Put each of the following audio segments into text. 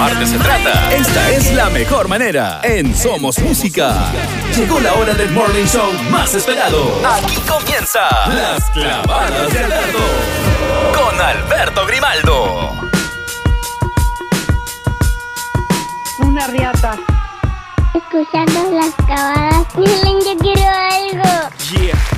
arte se trata, esta es la mejor manera. En Somos Música. Llegó la hora del morning show más esperado. Aquí comienza Las Clavadas de Alberto. Con Alberto Grimaldo. Una riata. Escuchando las clavadas. Miren, yo quiero algo. Yeah.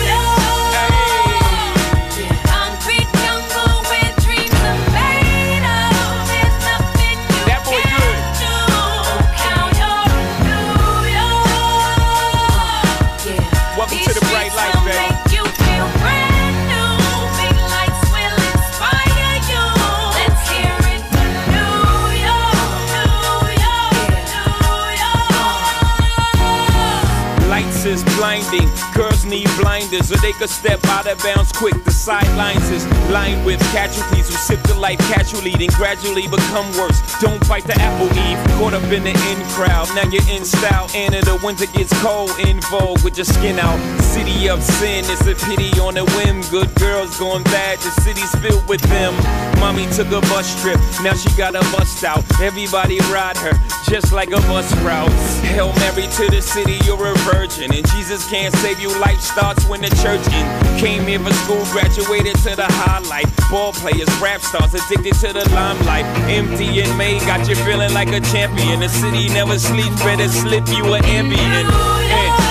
blinding. Girls need blinders so they could step out of bounds quick. The sidelines is lined with casualties who sip the life casually, then gradually become worse. Don't bite the apple eve. Caught up in the in crowd. Now you're in style. And in the winter gets cold. In vogue with your skin out. City of sin. It's a pity on a whim. Good girls going bad. The city's filled with them. Mommy took a bus trip. Now she got a bust out. Everybody ride her just like a bus route. Hail Mary to the city. You're a virgin. And Jesus can't save you. Life starts when the church in. Came here for school, graduated to the highlight. Ball players, rap stars, addicted to the limelight. Empty and May got you feeling like a champion. The city never sleeps, better slip you an ambient.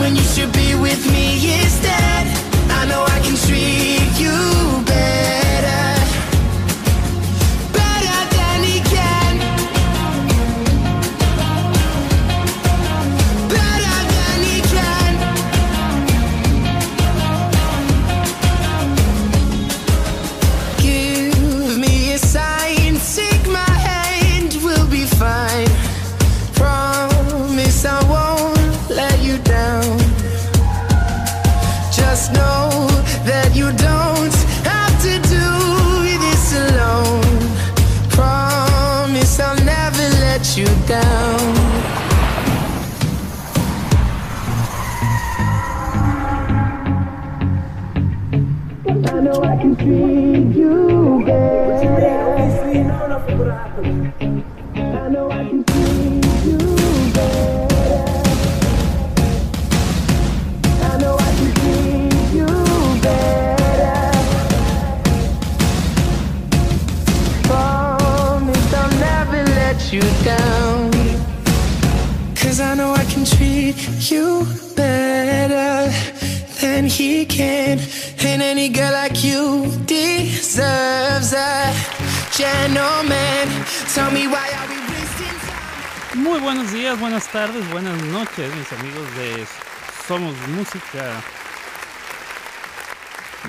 When you should be with me instead? I know Muy buenos días, buenas tardes, buenas noches, mis amigos de Somos Música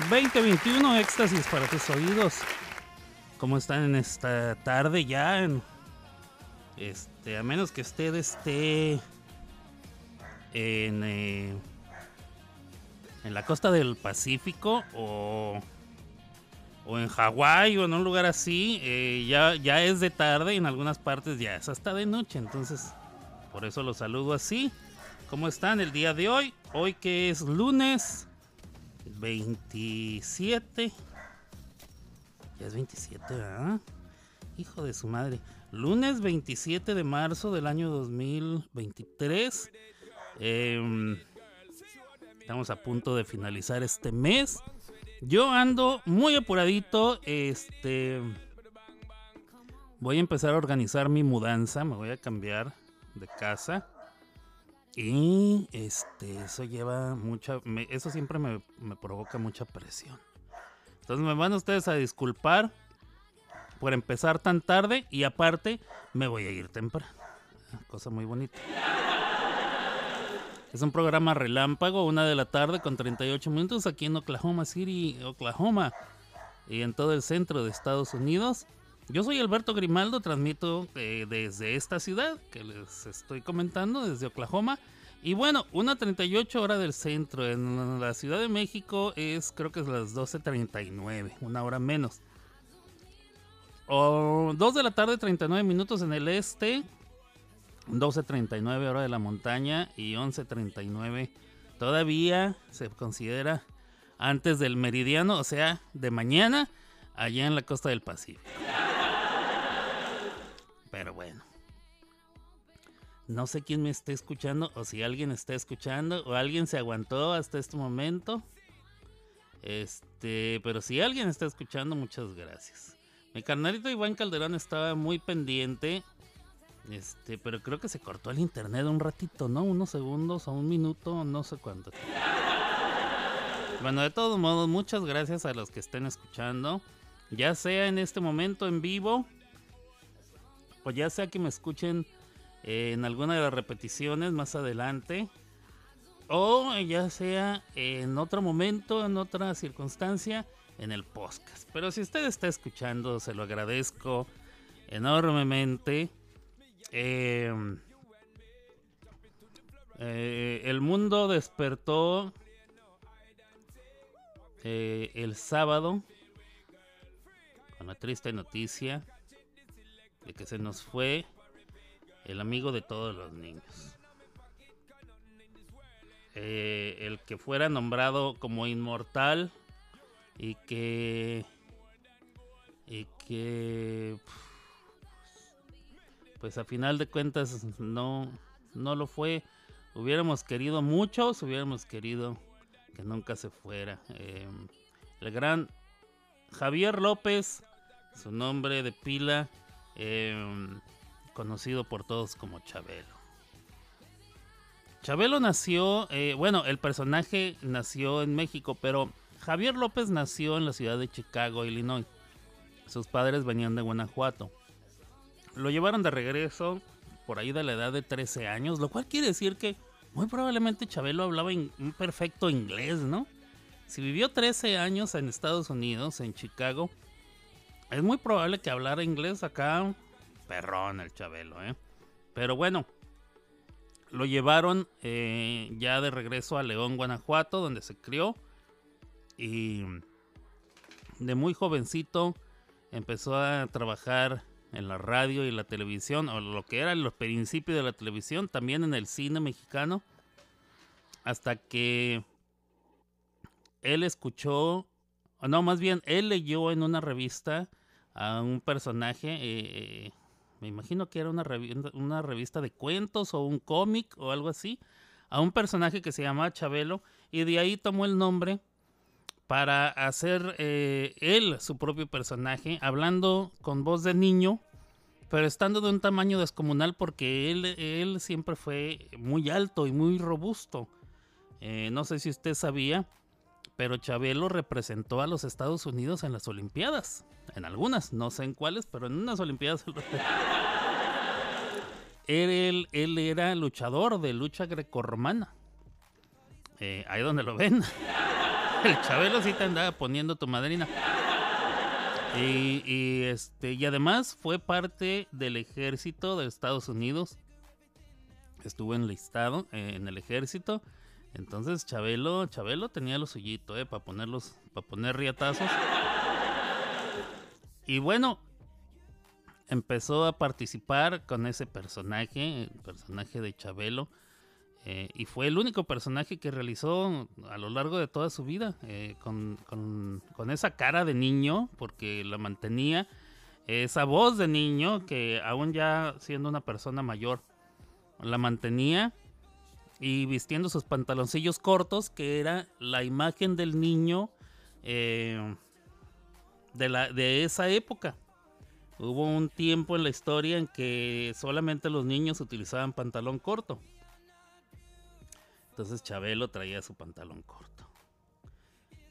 2021, éxtasis para tus oídos. ¿Cómo están en esta tarde ya? Este, a menos que usted esté en, eh, en la costa del Pacífico o, o en Hawái o en un lugar así, eh, ya, ya es de tarde y en algunas partes ya es hasta de noche. Entonces, por eso los saludo así. ¿Cómo están el día de hoy? Hoy que es lunes 27. Ya es 27, ¿verdad? Hijo de su madre. Lunes 27 de marzo del año 2023. Em, Estamos a punto de finalizar este mes. Yo ando muy apuradito. Este. Voy a empezar a organizar mi mudanza. Me voy a cambiar de casa. Y este, eso lleva mucha. eso siempre me, me provoca mucha presión. Entonces me van ustedes a disculpar por empezar tan tarde. Y aparte, me voy a ir temprano. Cosa muy bonita. Es un programa relámpago, una de la tarde con 38 minutos aquí en Oklahoma City, Oklahoma, y en todo el centro de Estados Unidos. Yo soy Alberto Grimaldo, transmito eh, desde esta ciudad que les estoy comentando, desde Oklahoma. Y bueno, una 38 hora del centro. En la Ciudad de México es, creo que es las 12.39, una hora menos. O 2 de la tarde, 39 minutos en el este. 12.39 hora de la montaña y 11.39 todavía se considera antes del meridiano, o sea, de mañana, allá en la costa del Pacífico. Pero bueno. No sé quién me está escuchando o si alguien está escuchando o alguien se aguantó hasta este momento. Este, pero si alguien está escuchando, muchas gracias. Mi carnalito Iván Calderón estaba muy pendiente este, pero creo que se cortó el internet un ratito, ¿no? Unos segundos o un minuto, no sé cuánto. Bueno, de todos modos, muchas gracias a los que estén escuchando. Ya sea en este momento en vivo, o ya sea que me escuchen eh, en alguna de las repeticiones más adelante, o ya sea en otro momento, en otra circunstancia, en el podcast. Pero si usted está escuchando, se lo agradezco enormemente. Eh, eh, el mundo despertó eh, el sábado con la triste noticia de que se nos fue el amigo de todos los niños. Eh, el que fuera nombrado como inmortal y que y que pues a final de cuentas no, no lo fue. Hubiéramos querido muchos, hubiéramos querido que nunca se fuera. Eh, el gran Javier López, su nombre de pila, eh, conocido por todos como Chabelo. Chabelo nació, eh, bueno, el personaje nació en México, pero Javier López nació en la ciudad de Chicago, Illinois. Sus padres venían de Guanajuato. Lo llevaron de regreso por ahí de la edad de 13 años, lo cual quiere decir que muy probablemente Chabelo hablaba un perfecto inglés, ¿no? Si vivió 13 años en Estados Unidos, en Chicago, es muy probable que hablara inglés acá, perrón el Chabelo, ¿eh? Pero bueno, lo llevaron eh, ya de regreso a León, Guanajuato, donde se crió. Y de muy jovencito empezó a trabajar en la radio y la televisión, o lo que eran los principios de la televisión, también en el cine mexicano, hasta que él escuchó, no, más bien, él leyó en una revista a un personaje, eh, me imagino que era una, una revista de cuentos o un cómic o algo así, a un personaje que se llamaba Chabelo, y de ahí tomó el nombre para hacer eh, él su propio personaje, hablando con voz de niño, pero estando de un tamaño descomunal porque él, él siempre fue muy alto y muy robusto. Eh, no sé si usted sabía, pero Chabelo representó a los Estados Unidos en las Olimpiadas. En algunas, no sé en cuáles, pero en unas Olimpiadas. él, él era luchador de lucha grecorromana. Eh, ahí donde lo ven. El Chabelo sí te andaba poniendo tu madrina. Y, este, y además fue parte del ejército de Estados Unidos. Estuvo enlistado eh, en el ejército. Entonces Chabelo, Chabelo tenía lo suyito, eh, para ponerlos, para poner riatazos. Y bueno, empezó a participar con ese personaje, el personaje de Chabelo. Eh, y fue el único personaje que realizó a lo largo de toda su vida, eh, con, esa cara de niño, porque la mantenía, esa voz de niño, que aún ya siendo una persona mayor, la mantenía. y vistiendo sus pantaloncillos cortos, que era la imagen del niño eh, de, la, de esa época. Hubo un tiempo en la historia en que solamente los niños utilizaban pantalón corto. Entonces Chabelo traía su pantalón corto.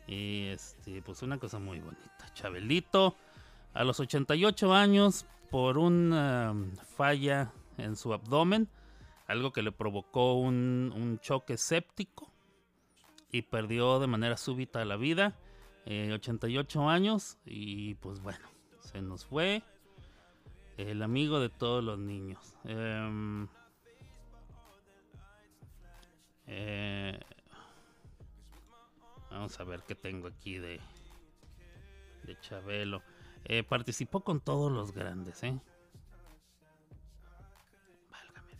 Y este, pues una cosa muy bonita. Chabelito, a los 88 años, por una falla en su abdomen, algo que le provocó un, un choque séptico y perdió de manera súbita la vida. Eh, 88 años y pues bueno, se nos fue el amigo de todos los niños. Em, eh, vamos a ver qué tengo aquí de, de Chabelo. Eh, participó con todos los grandes, ¿eh?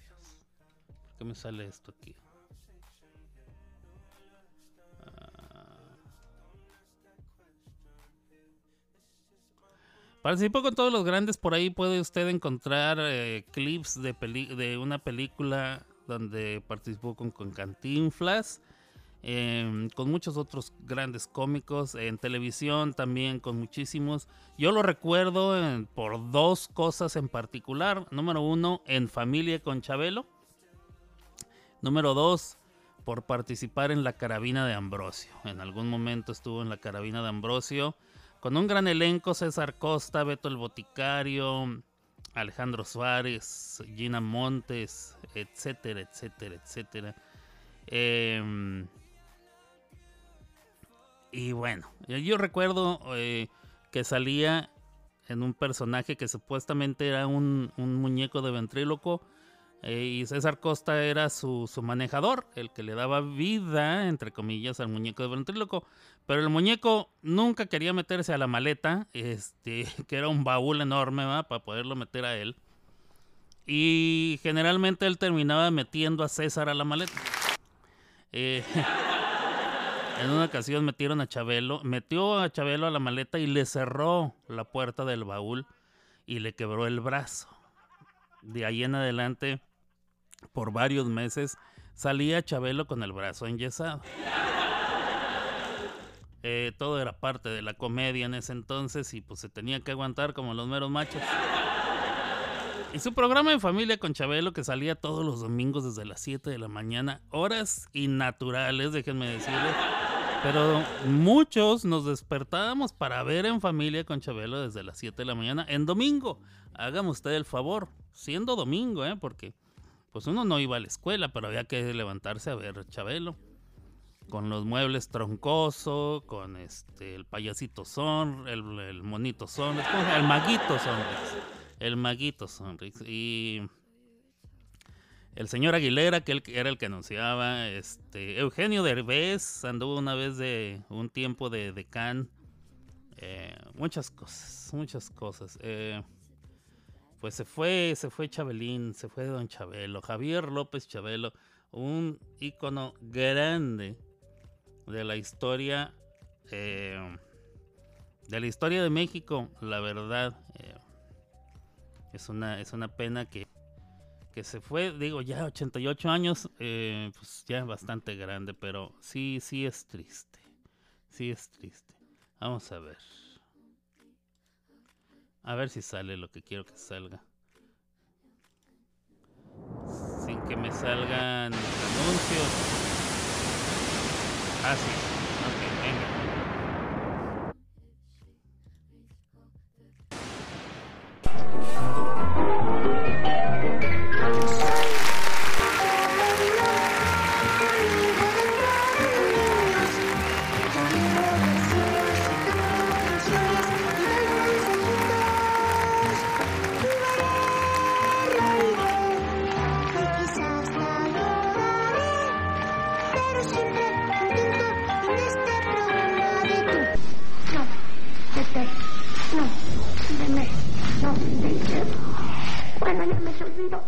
Dios. ¿Por qué me sale esto aquí? Participó con todos los grandes, por ahí puede usted encontrar eh, clips de, de, una película donde participó con, con Cantinflas, eh, con muchos otros grandes cómicos, en televisión también con muchísimos. Yo lo recuerdo en, por dos cosas en particular. Número uno, en Familia con Chabelo. Número dos, por participar en la carabina de Ambrosio. En algún momento estuvo en la carabina de Ambrosio con un gran elenco, César Costa, Beto el Boticario, Alejandro Suárez, Gina Montes, etcétera, etcétera, etcétera. Eh, y bueno, yo recuerdo eh, que salía en un personaje que supuestamente era un, un muñeco de ventríloco eh, y César Costa era su, su, manejador, el que le daba vida, entre comillas, al muñeco de ventríloco. Pero el muñeco nunca quería meterse a la maleta, este, que era un baúl enorme para poderlo meter a él. Y generalmente él terminaba metiendo a César a la maleta. Eh, en una ocasión metieron a Chabelo, metió a Chabelo a la maleta y le cerró la puerta del baúl y le quebró el brazo. De ahí en adelante por varios meses salía Chabelo con el brazo enyesado. Eh, todo era parte de la comedia en ese entonces y pues se tenía que aguantar como los meros machos. Y su programa de familia con Chabelo que salía todos los domingos desde las 7 de la mañana, horas innaturales, déjenme decirles. Pero muchos nos despertábamos para ver en familia con Chabelo desde las 7 de la mañana en domingo. Hágame usted el favor, siendo domingo, ¿eh? Porque pues uno no iba a la escuela, pero había que levantarse a ver Chabelo. Con los muebles troncoso, con este el payasito son, el, monito son, el maguito Sonrix. El maguito Sonrix. Y el señor Aguilera, que era el que anunciaba, este, Eugenio Derbez anduvo una vez de un tiempo de decán. Eh, muchas cosas, muchas cosas. Eh, pues se fue, se fue Chabelín, se fue Don Chabelo, Javier López Chabelo, un ícono grande de la historia, eh, de la historia de México, la verdad. Eh, es, una, es una pena que, que se fue, digo, ya 88 años, eh, pues ya bastante grande, pero sí, sí es triste, sí es triste. Vamos a ver. A ver si sale lo que quiero que salga. Sin que me salgan anuncios. Ah, sí. 没什么？什？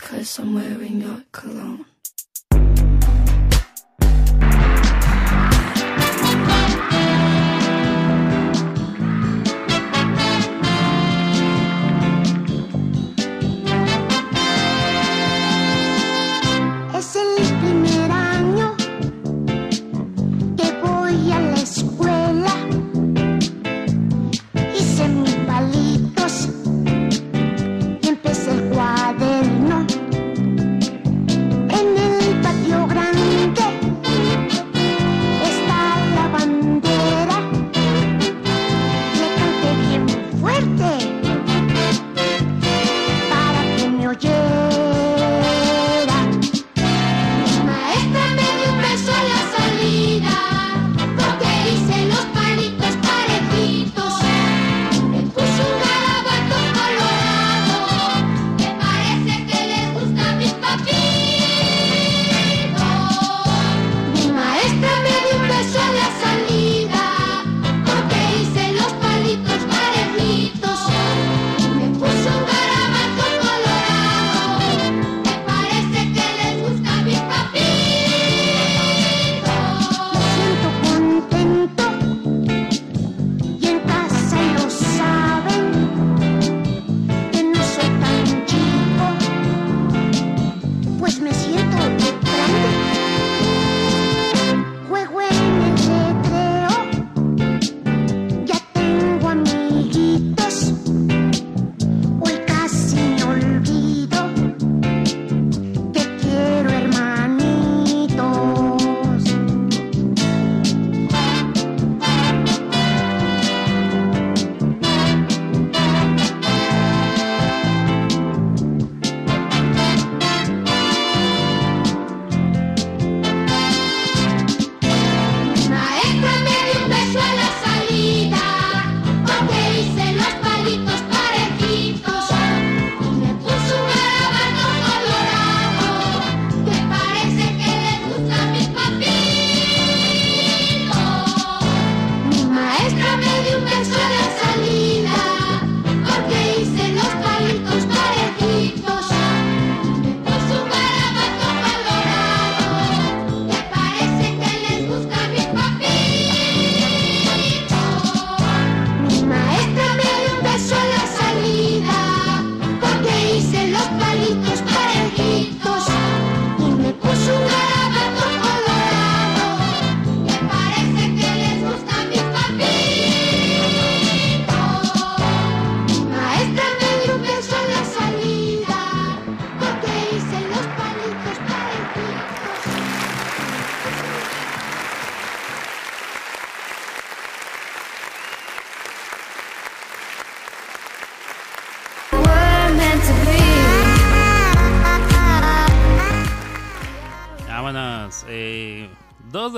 Cause I'm wearing your cologne.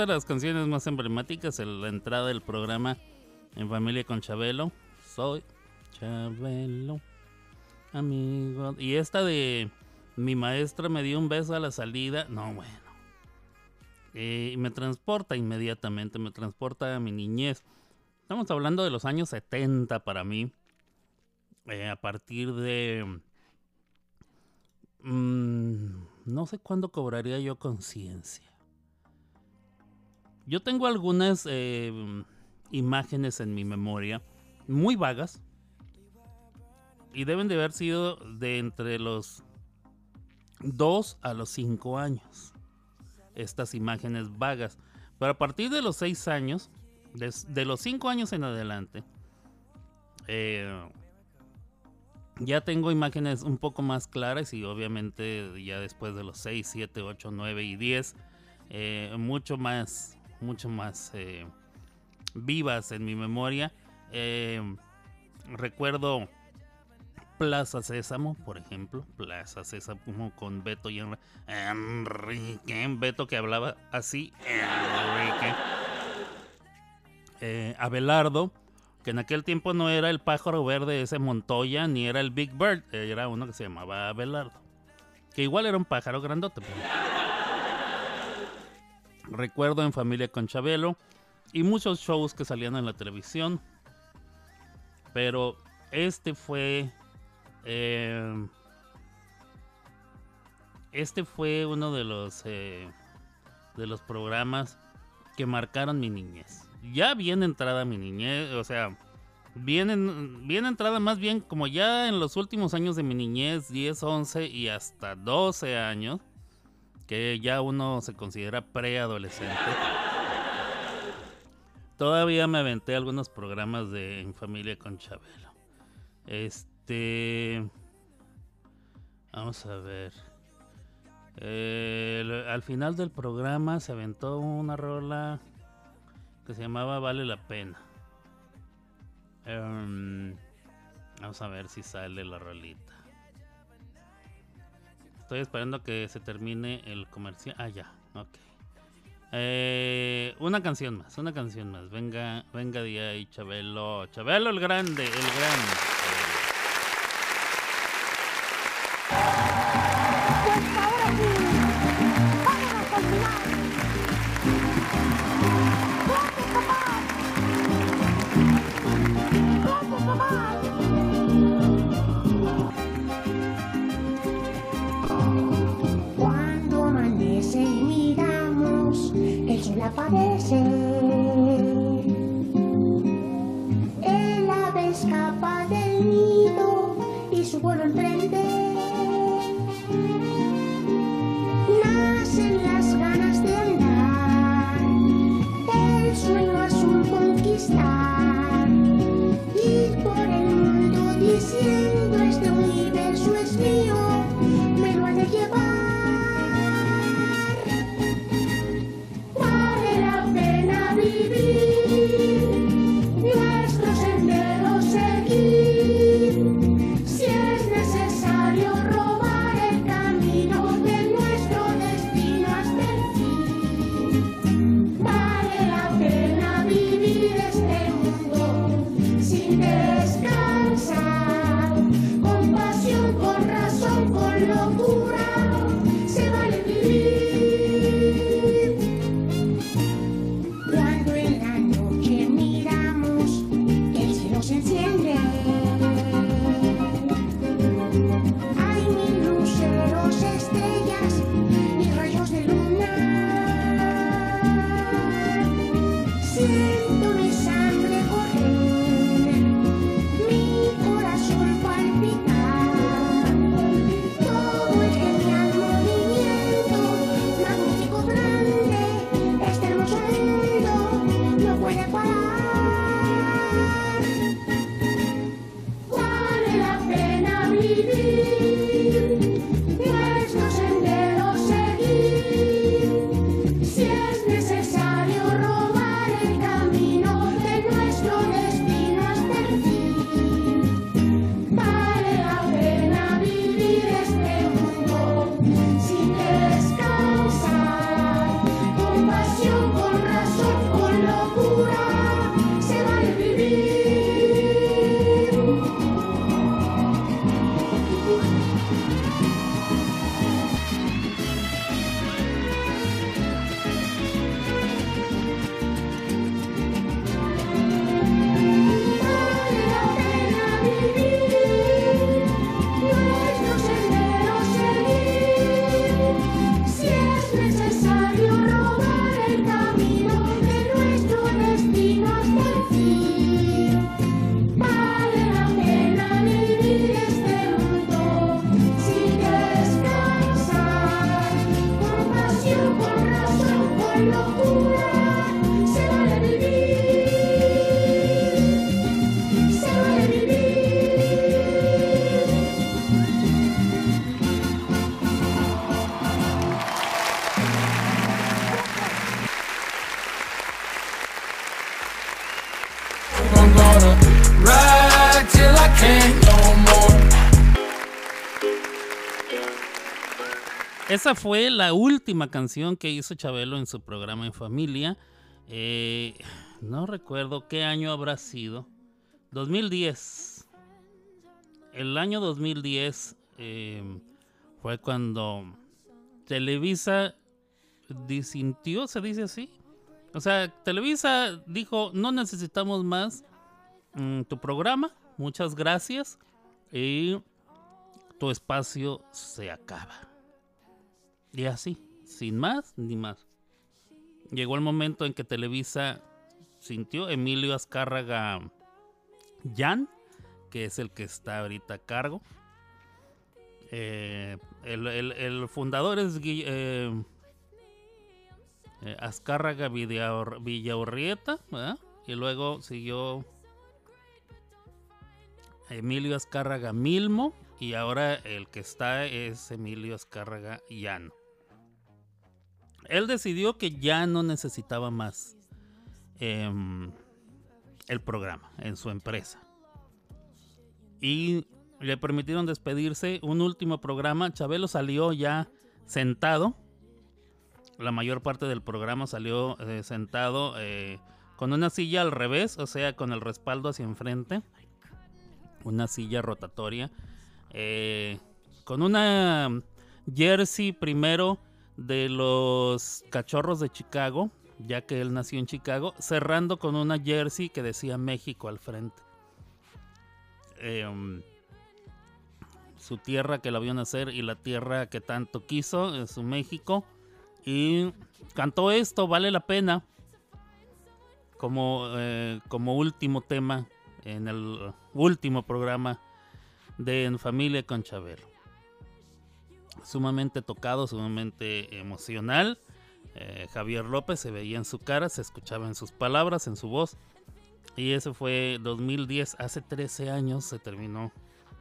De las canciones más emblemáticas en la entrada del programa En Familia con Chabelo. Soy Chabelo, amigo. Y esta de Mi maestra me dio un beso a la salida. No, bueno. Eh, me transporta inmediatamente, me transporta a mi niñez. Estamos hablando de los años 70 para mí. Eh, a partir de... mm, no sé cuándo cobraría yo conciencia. Yo tengo algunas eh, imágenes en mi memoria, muy vagas, y deben de haber sido de entre los 2 a los 5 años. Estas imágenes vagas. Pero a partir de los 6 años, de, de los 5 años en adelante, eh, ya tengo imágenes un poco más claras y obviamente ya después de los 6, 7, 8, 9 y 10, eh, mucho más, mucho más eh, vivas en mi memoria. Eh, recuerdo Plaza Sésamo, por ejemplo, Plaza Sésamo con Beto y Enri- Enrique, Beto que hablaba así, Enrique. Eh, Abelardo, que en aquel tiempo no era el pájaro verde ese Montoya, ni era el Big Bird, era uno que se llamaba Abelardo. Que igual era un pájaro grandote. pero- Recuerdo en familia con Chabelo. y muchos shows que salían en la televisión. Pero este fue... eh, este fue uno de los eh, de los programas que marcaron mi niñez. Ya bien entrada mi niñez, o sea, bien, en- bien entrada más bien como ya en los últimos años de mi niñez, 10, 11 y hasta 12 años, que ya uno se considera preadolescente. Todavía me aventé algunos programas de En Familia con Chabelo. Este... Vamos a ver. Al final del programa se aventó una rola que se llamaba Vale la Pena. Em, vamos a ver si sale la rolita. Estoy esperando que se termine el comercial. Ah, ya, ok. Eh, una canción más, una canción más. Venga, venga de ahí, Chabelo. Chabelo el grande, el grande. El sol Esa fue la última canción que hizo Chabelo en su programa En Familia. Eh, no recuerdo qué año habrá sido. 2010. El año 2010 eh, fue cuando Televisa disintió, se dice así, O sea, Televisa dijo, no necesitamos más mm, tu programa, muchas gracias, y tu espacio se acaba. Y así, sin más ni más. Llegó el momento en que Televisa sintió Emilio Azcárraga Jan, que es el que está ahorita a cargo. Eh, el, el- el fundador es eh, eh, Azcárraga Villaur- Villaurrieta, ¿verdad? y luego siguió Emilio Azcárraga Milmo, y ahora el que está es Emilio Azcárraga Llano. Él decidió que ya no necesitaba más em, el programa en su empresa. Y le permitieron despedirse un último programa. Chabelo salió ya sentado. La mayor parte del programa salió eh, sentado eh, con una silla al revés, o sea, con el respaldo hacia enfrente. Una silla rotatoria. eh, con una jersey primero de los cachorros de Chicago, ya que él nació en Chicago, cerrando con una jersey que decía México al frente. Em, su tierra que la vio nacer y la tierra que tanto quiso, es su México. Y cantó esto, vale la pena, como, eh, como último tema en el último programa de En Familia con Chabelo. Sumamente tocado, sumamente emocional. Eh, Javier López se veía en su cara, se escuchaba en sus palabras, en su voz. Y ese fue 2010, hace 13 años se terminó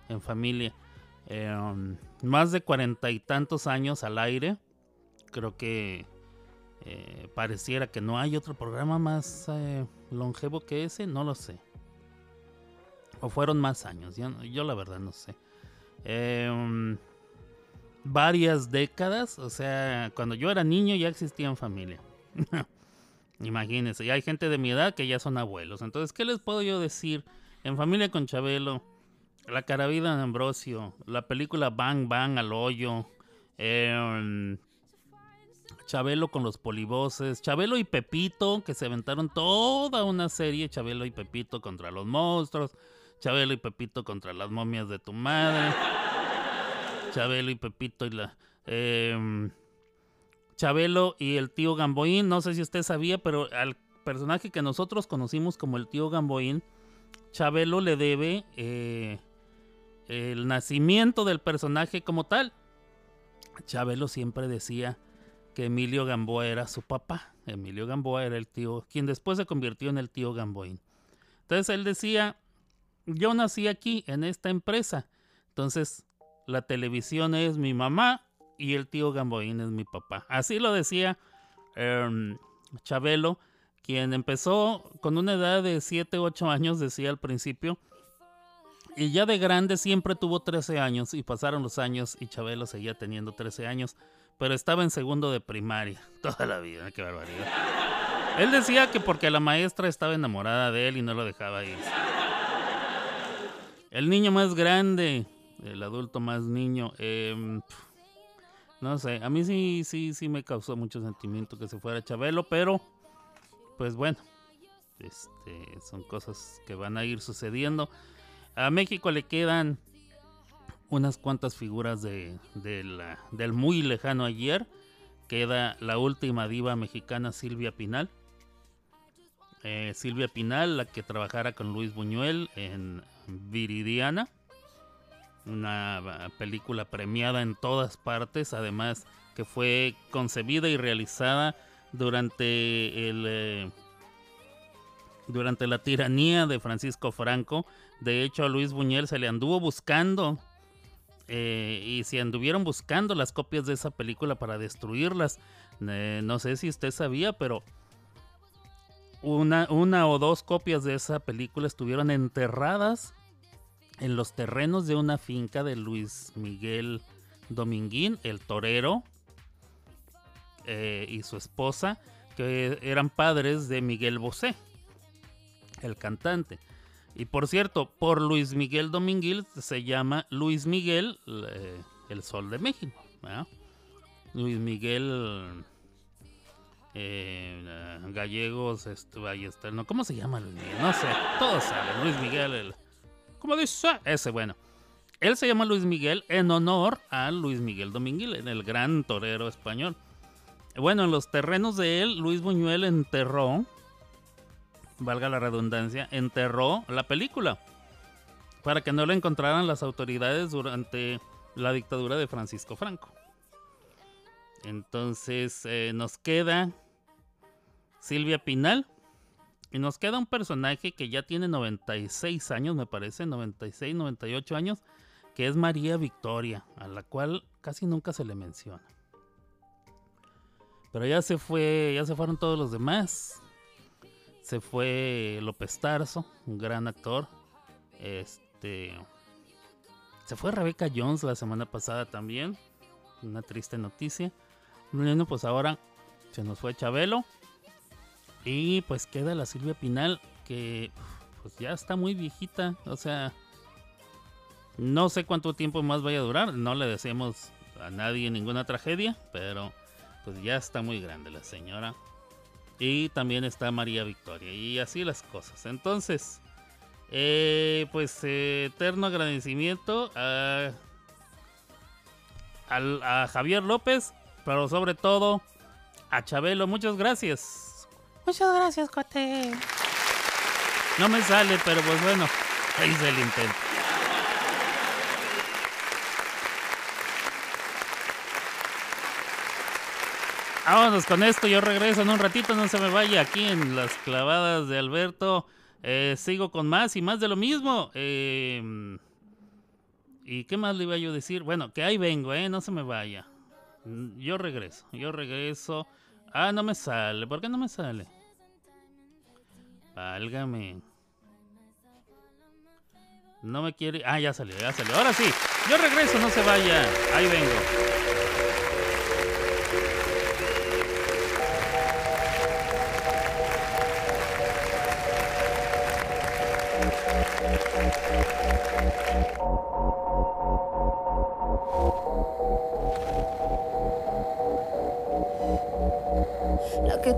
en familia. Eh, más de cuarenta y tantos años al aire. Creo que eh, pareciera que no hay otro programa más longevo que ese, no lo sé. O fueron más años, yo, yo la verdad no sé. Um, varias décadas, o sea, cuando yo era niño ya existía en familia. Imagínense, ya hay gente de mi edad que ya son abuelos. Entonces, ¿qué les puedo yo decir? En familia con Chabelo, La Caravida de Ambrosio, la película Bang Bang al hoyo, eh, Chabelo con los polivoces, Chabelo y Pepito, que se aventaron toda una serie, Chabelo y Pepito contra los monstruos, Chabelo y Pepito contra las momias de tu madre, Chabelo y Pepito y la... em, Chabelo y el tío Gamboín, no sé si usted sabía, pero al personaje que nosotros conocimos como el tío Gamboín, Chabelo le debe eh, el nacimiento del personaje como tal. Chabelo siempre decía que Emilio Gamboa era su papá. Emilio Gamboa era el tío, quien después se convirtió en el tío Gamboín. Entonces él decía, yo nací aquí, en esta empresa. Entonces la televisión es mi mamá y el tío Gamboín es mi papá. Así lo decía em, Chabelo, quien empezó con una edad de 7, 8 años, decía al principio. Y ya de grande siempre tuvo 13 años y pasaron los años y Chabelo seguía teniendo 13 años, pero estaba en segundo de primaria toda la vida, qué barbaridad. Él decía que porque la maestra estaba enamorada de él y no lo dejaba ir. El niño más grande, el adulto más niño, em, no sé, a mí sí, sí, sí me causó mucho sentimiento que se fuera Chabelo, pero pues bueno, este, son cosas que van a ir sucediendo. A México le quedan unas cuantas figuras de, del muy lejano ayer. Queda la última diva mexicana Silvia Pinal. Eh, Silvia Pinal, la que trabajara con Luis Buñuel en Viridiana. Una ah, película premiada en todas partes, además que fue concebida y realizada durante el eh, durante la tiranía de Francisco Franco. De hecho, a Luis Buñuel se le anduvo buscando eh, y se anduvieron buscando las copias de esa película para destruirlas. Eh, no sé si usted sabía, pero una, una o dos copias de esa película estuvieron enterradas en los terrenos de una finca de Luis Miguel Dominguín, el torero, eh, y su esposa, que eran padres de Miguel Bosé, el cantante. Y por cierto, por Luis Miguel Dominguín se llama Luis Miguel, eh, el Sol de México. Luis Miguel eh, gallegos, este, Ballester, no, ¿cómo se llama Luis Miguel? No sé, todos saben, Luis Miguel, el, ¿cómo dice? Ese, bueno. Él se llama Luis Miguel en honor a Luis Miguel Dominguil, el gran torero español. Bueno, en los terrenos de él, Luis Buñuel enterró, valga la redundancia, enterró la película para que no la encontraran las autoridades durante la dictadura de Francisco Franco. Entonces eh, nos queda Silvia Pinal y nos queda un personaje que ya tiene 96 años, me parece, 96, 98 años, que es María Victoria, a la cual casi nunca se le menciona. Pero ya se fue, ya se fueron todos los demás. Se fue López Tarso, un gran actor. Este se fue Rebecca Jones la semana pasada también. Una triste noticia. Bueno, pues ahora se nos fue Chabelo. Y pues queda la Silvia Pinal, que pues ya está muy viejita. O sea, no sé cuánto tiempo más vaya a durar. No le deseamos a nadie ninguna tragedia, pero pues ya está muy grande la señora. Y también está María Victoria. Y así las cosas. Entonces, eh, pues eh, eterno agradecimiento a, a Javier López, pero sobre todo a Chabelo. Muchas gracias. Muchas gracias, Cote. No me sale, pero pues bueno, hice el intento. Vámonos con esto, yo regreso en un ratito, no se me vaya aquí en las clavadas de Alberto. Eh, sigo con más y más de lo mismo. Eh, ¿Y qué más le iba yo a decir? Bueno, que ahí vengo, ¿eh? No se me vaya. Mm, Yo regreso, yo regreso. Ah, no me sale. ¿Por qué no me sale? Válgame. No me quiere. Ah, ya salió, ya salió. Ahora sí. Yo regreso, no se vaya. Ahí vengo.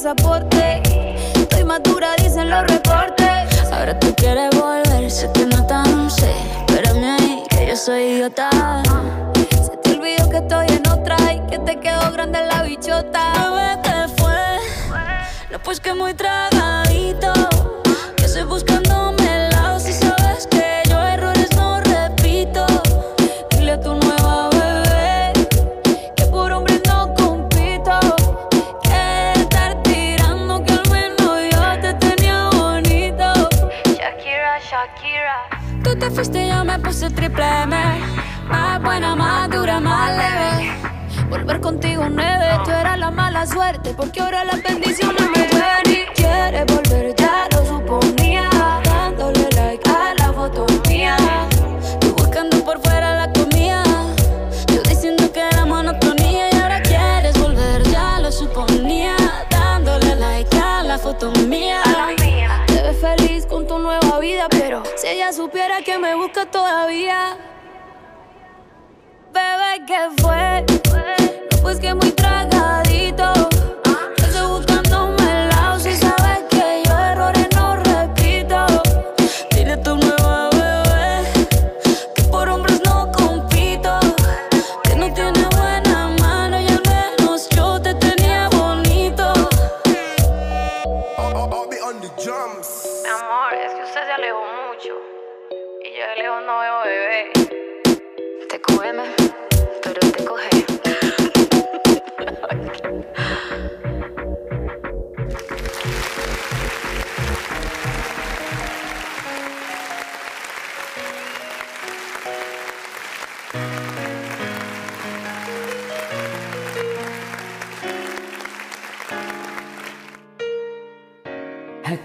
pasaporte. Estoy madura, dicen los reportes. Ahora tú quieres volver, se te nota, no sé. Espérame ahí, que yo soy idiota. Se te olvidó que estoy en otra y que te quedó grande la bichota. Bebé, ¿qué fue? No, pues que muy tragadito. Triple M. Más buena, más dura, más leve. Volver contigo nueve, tú eras la mala suerte, porque ahora las bendiciones me que me busca todavía. Bebé, ¿qué fue? No, pues que muy tragadito.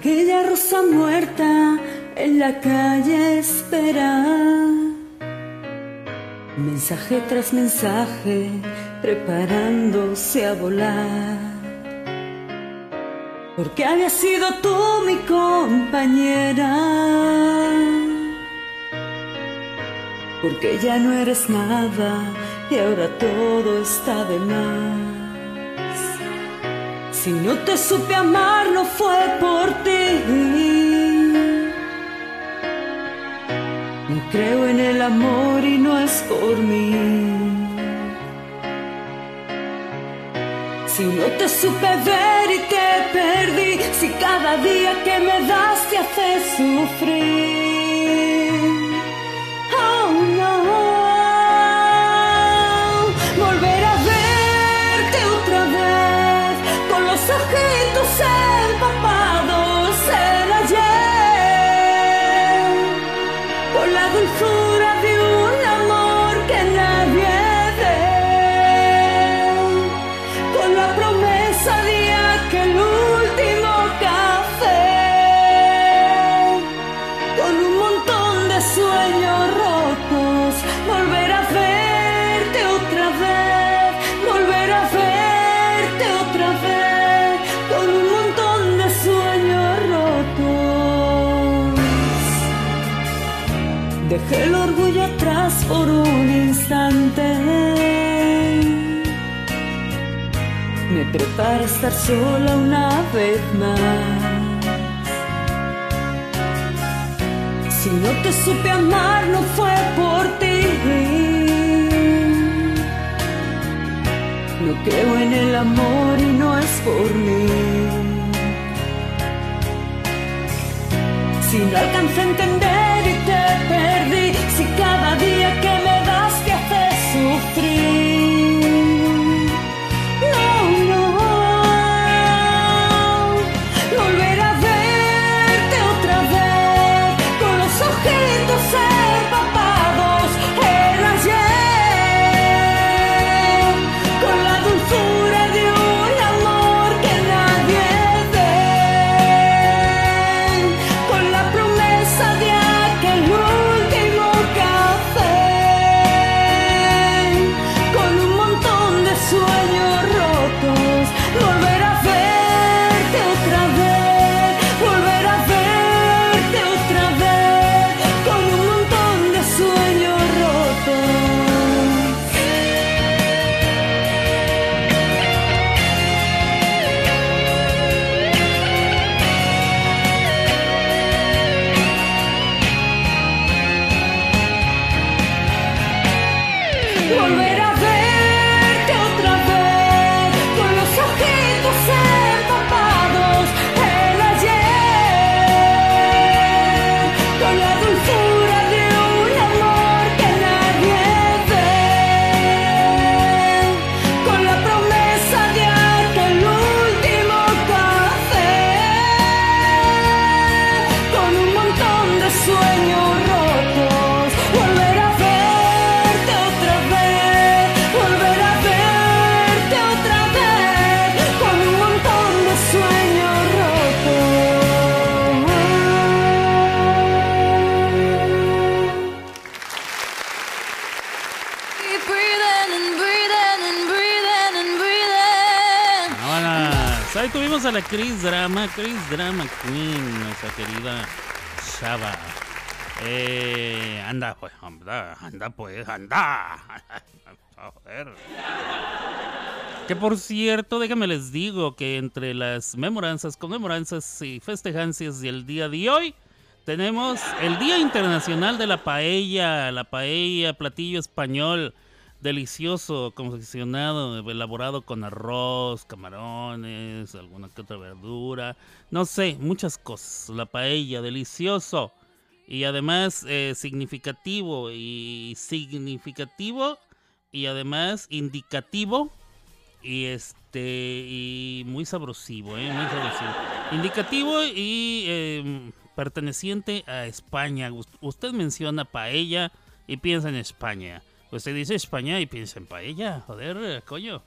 Aquella rosa muerta en la calle espera. Mensaje tras mensaje, preparándose a volar. Porque había sido tú mi compañera. Porque ya no eres nada y ahora todo está de más. Si no te supe amar no fue por ti. No creo en el amor y no es por mí. Si no te supe ver y te perdí, si cada día que me das te hace sufrir. Me preparo a estar sola una vez más. Si no te supe amar no fue por ti. No creo en el amor y no es por mí. Si no alcancé a entender y te perdí, si cada día que me das te hace sufrir. Chris Drama, Chris Drama Queen, nuestra querida Shaba. Eh, anda, pues, anda, anda, pues, anda. Joder. Que por cierto, déjame les digo que entre las memoranzas, conmemoranzas y festejancias del día de hoy, tenemos el Día Internacional de la Paella, la paella, platillo español delicioso, confeccionado, elaborado con arroz, camarones, alguna que otra verdura, no sé, muchas cosas. La paella, delicioso. y además eh, significativo y significativo y además indicativo y este y muy sabrosivo, ¿eh? muy sabrosivo. Indicativo y eh, perteneciente a España. Us- Usted menciona paella y piensa en España. Usted dice España y piensa en paella. Joder, coño.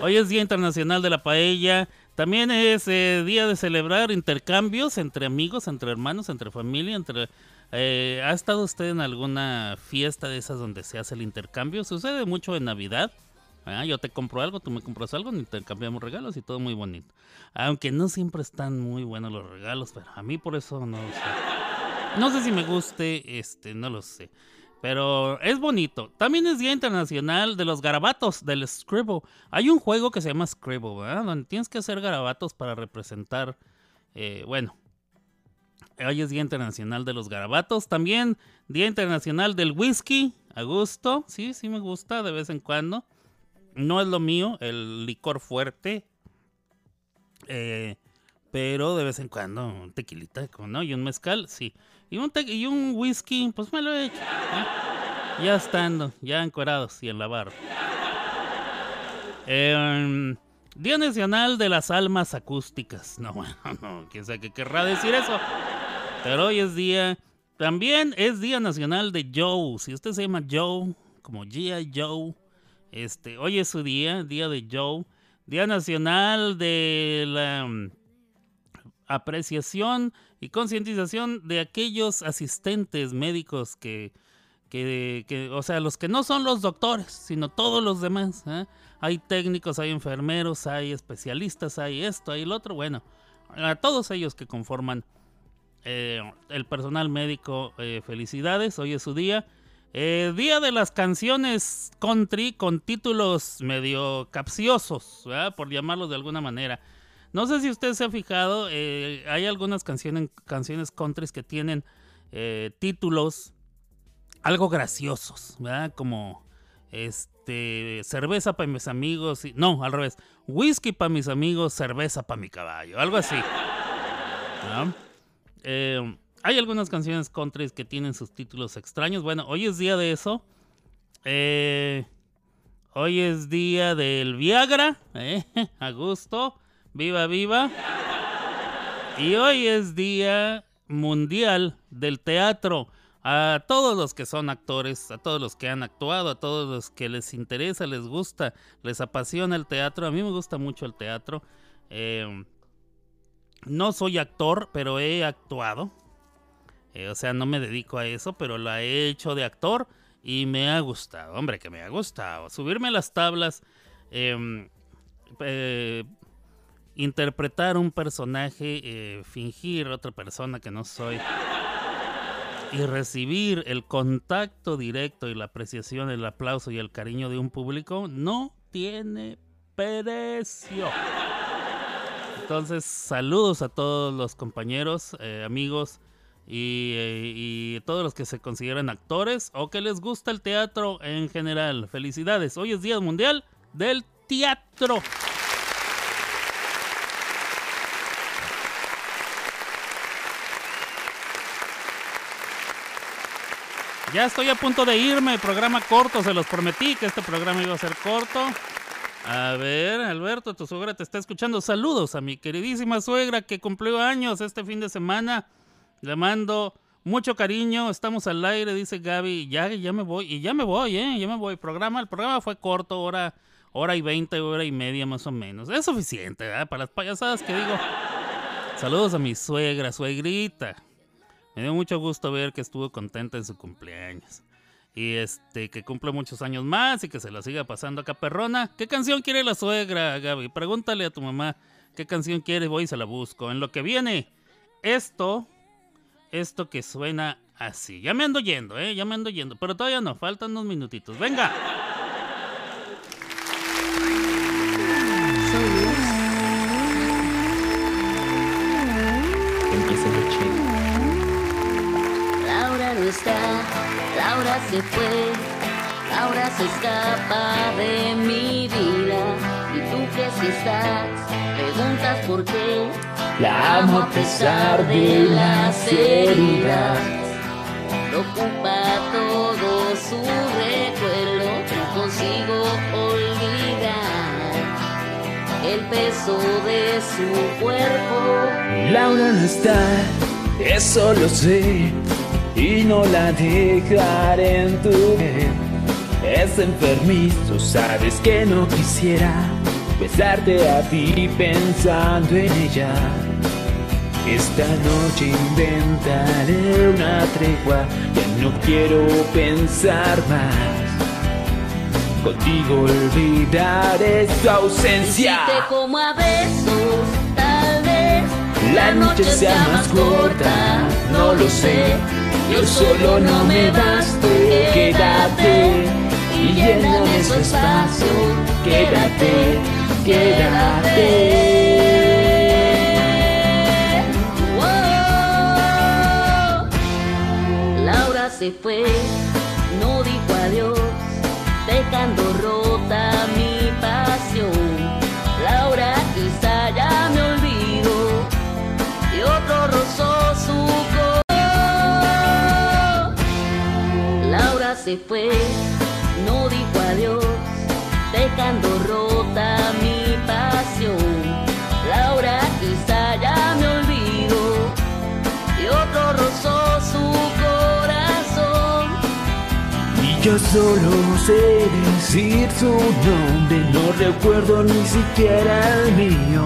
Hoy es Día Internacional de la Paella. También es eh, día de celebrar intercambios entre amigos, entre hermanos, entre familia, entre... eh, ¿Ha estado usted en alguna fiesta de esas donde se hace el intercambio? Sucede mucho en Navidad. Ah, yo te compro algo, tú me compras algo, intercambiamos regalos y todo muy bonito. Aunque no siempre están muy buenos los regalos, pero a mí por eso no sé. No sé si me guste, este, no lo sé. Pero es bonito. También es Día Internacional de los Garabatos, del Scribble. Hay un juego que se llama Scribble, ¿verdad? Donde tienes que hacer garabatos para representar, eh, bueno, Hoy es Día Internacional de los Garabatos. También Día Internacional del Whisky. A gusto. Sí, sí me gusta de vez en cuando. No es lo mío, el licor fuerte. Eh, pero de vez en cuando un tequilita, ¿no? Y un mezcal, sí. Y un, y un whisky, pues me lo he hecho. Ya estando, ya encuerados y en la barra. Em, Día Nacional de las Almas Acústicas. No, bueno, no, quién sabe qué querrá decir eso. Pero hoy es día. También es Día Nacional de Joe. Si usted se llama Joe, como G.I. Joe, este, hoy es su día, Día de Joe. Día Nacional de la mm, apreciación y concientización de aquellos asistentes médicos que, que, que, o sea, los que no son los doctores, sino todos los demás. ¿eh? Hay técnicos, hay enfermeros, hay especialistas, hay esto, hay el otro. Bueno, a todos ellos que conforman eh, el personal médico, eh, felicidades, hoy es su día. Eh, día de las canciones country con títulos medio capciosos, por llamarlos de alguna manera. No sé si usted se ha fijado, eh, hay algunas canciones, canciones country que tienen eh, títulos algo graciosos, ¿verdad? Como este cerveza para mis amigos, no, al revés, whisky para mis amigos, cerveza para mi caballo, algo así. Eh, hay algunas canciones country que tienen sus títulos extraños. Bueno, hoy es día de eso. Hoy es día del Viagra. ¿eh? A gusto. Viva, viva. Y hoy es día mundial del teatro. A todos los que son actores, a todos los que han actuado, a todos los que les interesa, les gusta, les apasiona el teatro. A mí me gusta mucho el teatro. Eh, no soy actor, pero he actuado. Eh, o sea, no me dedico a eso, pero la he hecho de actor y me ha gustado. Hombre, que me ha gustado. Subirme a las tablas, em, eh, interpretar un personaje, eh, fingir otra persona que no soy. Y recibir el contacto directo y la apreciación, el aplauso y el cariño de un público no tiene precio. Entonces, saludos a todos los compañeros, eh, amigos y, eh, y todos los que se consideran actores o que les gusta el teatro en general. Felicidades. Hoy es Día Mundial del Teatro. Ya estoy a punto de irme. Programa corto, se los prometí que este programa iba a ser corto. A ver, Alberto, tu suegra te está escuchando. Saludos a mi queridísima suegra que cumplió años este fin de semana. Le mando mucho cariño. Estamos al aire, dice Gaby. Ya, ya me voy. Y ya me voy, ¿eh? Ya me voy. Programa, el programa fue corto, hora, hora y veinte, hora y media más o menos. Es suficiente, ¿verdad? Para las payasadas que digo. Saludos a mi suegra, suegrita. Me dio mucho gusto ver que estuvo contenta en su cumpleaños. Y este, que cumple muchos años más y que se la siga pasando acá perrona. ¿Qué canción quiere la suegra, Gaby? Pregúntale a tu mamá qué canción quiere, voy y se la busco. En lo que viene, esto, esto que suena así. Ya me ando yendo, ¿eh? Ya me ando yendo. Pero todavía no, faltan unos minutitos. ¡Venga! Fue, Laura se escapa de mi vida. Y tú que si estás, preguntas por qué, La amo a pesar de las heridas. Ocupa todo su recuerdo, no consigo olvidar el peso de su cuerpo. Laura no está, eso lo sé, y no la dejaré en tu vida. Es enfermizo, sabes que no quisiera besarte a ti pensando en ella. Esta noche inventaré una tregua, ya no quiero pensar más. Contigo olvidaré su ausencia. Si te como a besos, tal vez La noche sea más corta, no lo sé. Yo solo no me basto. Quédate y lléname su espacio. Quédate, quédate. Laura se fue, no dijo adiós, dejando rota se fue, no dijo adiós, dejando rota mi pasión. Laura quizá ya me olvidó y otro rozó su corazón. Y yo solo sé decir su nombre, no recuerdo ni siquiera el mío.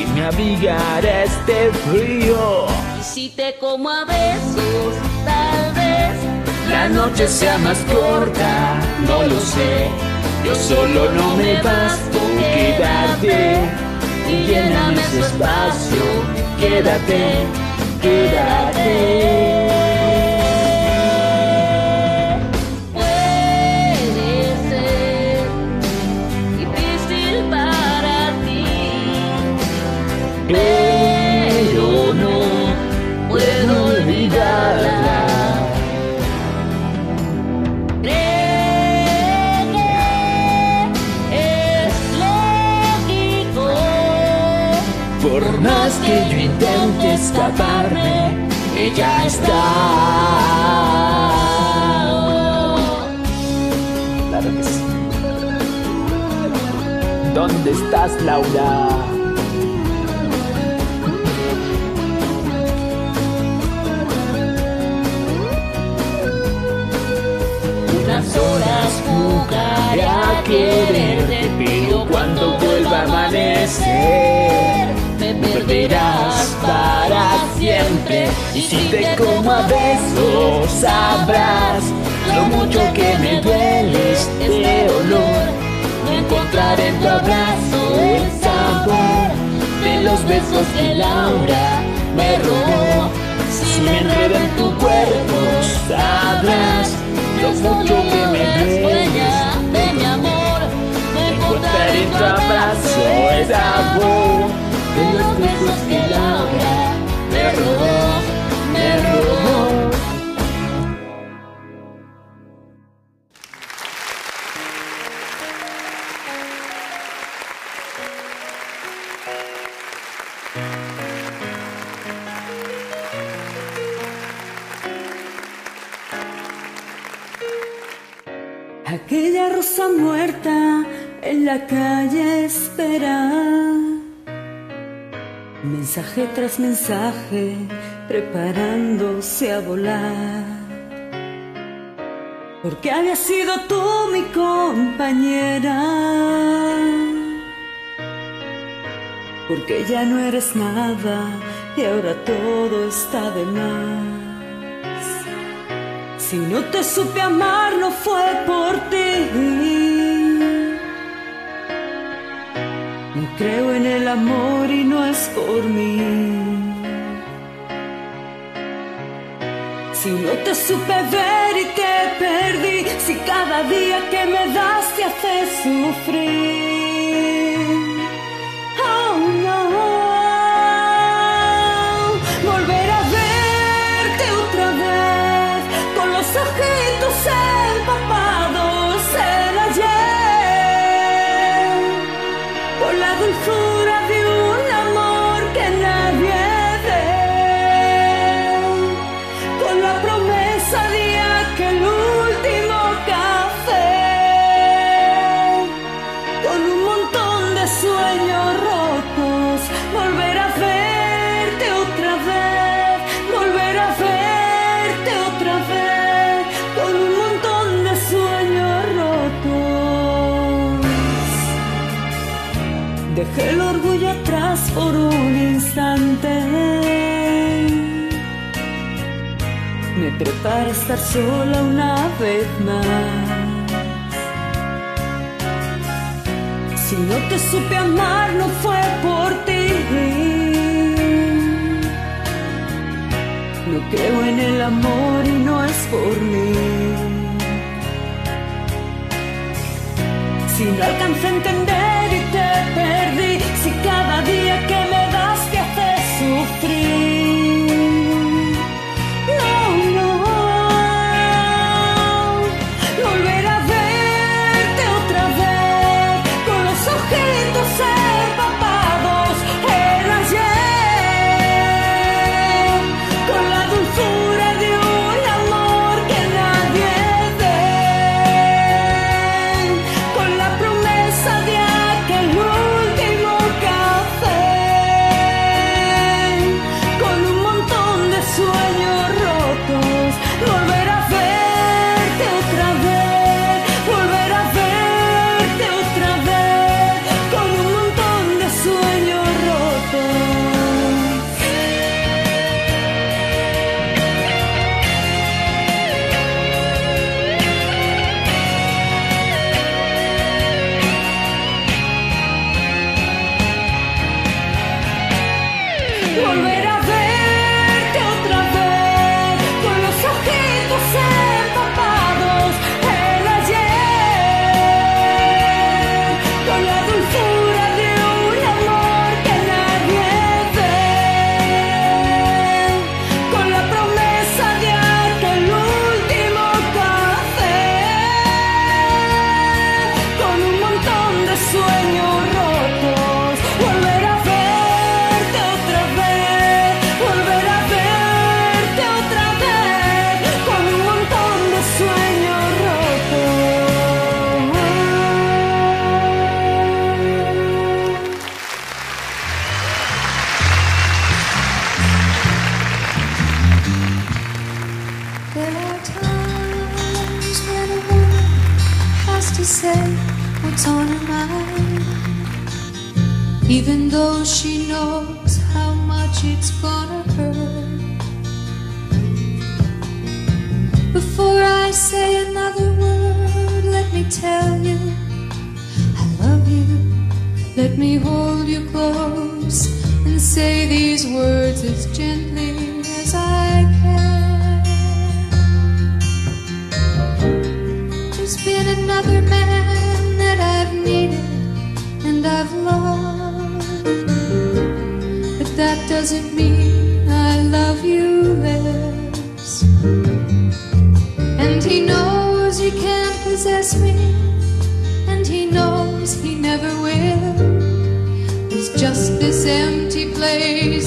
Y me abrigará este frío. Y si te como a besos, La noche sea más corta, no lo sé. Yo solo no me basto. Quédate y lléname su espacio. Quédate, quédate. Escaparme, está. Claro que sí. ¿Dónde estás, Laura? Unas horas jugaré a quererte, pero cuando vuelva a amanecer, perderás para siempre. Y si te como a besos, sabrás lo mucho que me duele este olor. No encontrar en tu abrazo el sabor de los besos que Laura me robó. Si me enredo en tu cuerpo, sabrás lo mucho que me duele. de mi amor, me Encontrar en tu abrazo el sabor los besos que Laura me robó, me robó. Aquella rosa muerta en la calle espera. Mensaje tras mensaje preparándose a volar. Porque había sido tú mi compañera. Porque ya no eres nada y ahora todo está de más. Si no te supe amar no fue por ti. Creo en el amor y no es por mí. Si no te supe ver y te perdí, si cada día que me das te hace sufrir. para estar sola una vez más. Si no te supe amar no fue por ti. No creo en el amor y no es por mí. Si no alcancé a entender y te perdí, si cada día que me Before I say another word, let me tell you I love you. Let me hold you close and say these words as gently as I can. There's been another man that I've needed and I've loved, but that doesn't mean. possess me And he knows he never will. There's just this empty place.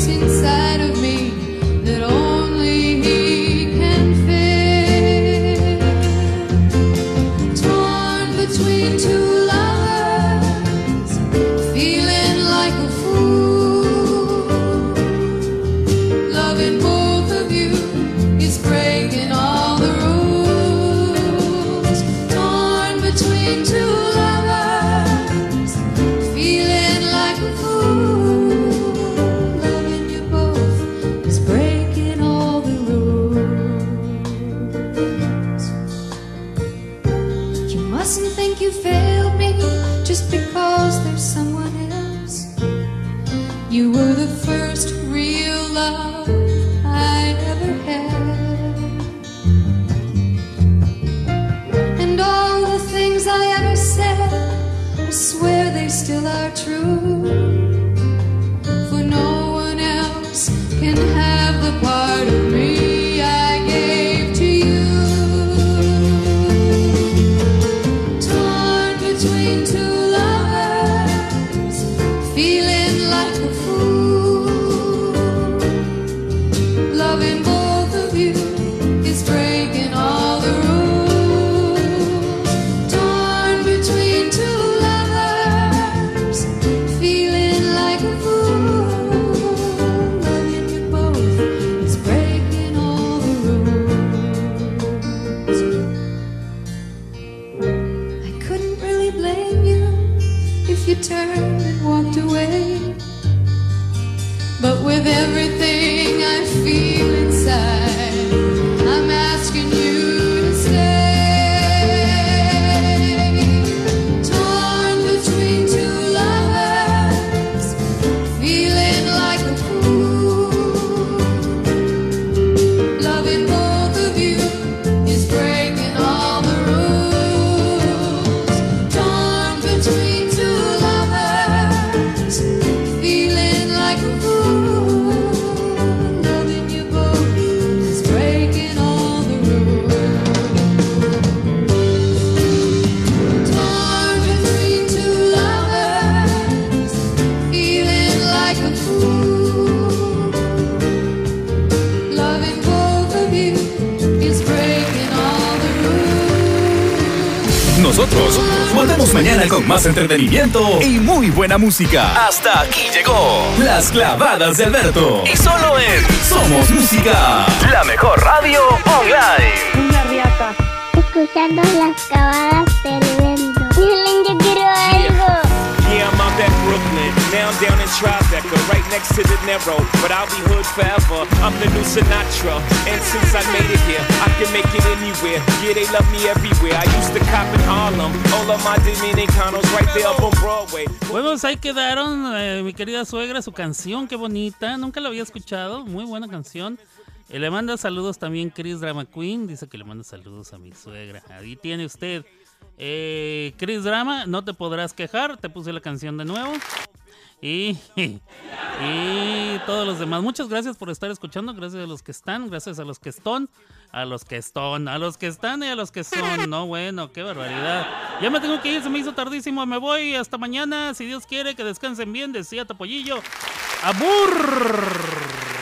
Más entretenimiento y muy buena música. Hasta aquí llegó Las Clavadas de Alberto. Y solo en Somos Música, la mejor radio online. Una riata. Escuchando las cavadas next to the Narrow. But I'll be hood forever. I'm the new Sinatra. And since I made it here, I can make it anywhere. Yeah, they love me everywhere. I used to cop in Harlem. All of my Dominicanos right there up on Broadway. Bueno, pues ahí quedaron, eh, mi querida suegra, su canción, qué bonita. Nunca la había escuchado, muy buena canción. Eh, le manda saludos también Chris Drama Queen, dice que le manda saludos a mi suegra. Ahí tiene usted. Eh, Chris Drama, no te podrás quejar, te puse la canción de nuevo. Y, y todos los demás. Muchas gracias por estar escuchando. Gracias a los que están, gracias a los que están, a los que están, a los que están y a los que son. No, bueno, qué barbaridad. Ya me tengo que ir, se me hizo tardísimo. Me voy hasta mañana. Si Dios quiere, que descansen bien. Decía Topollillo. ¡Abur!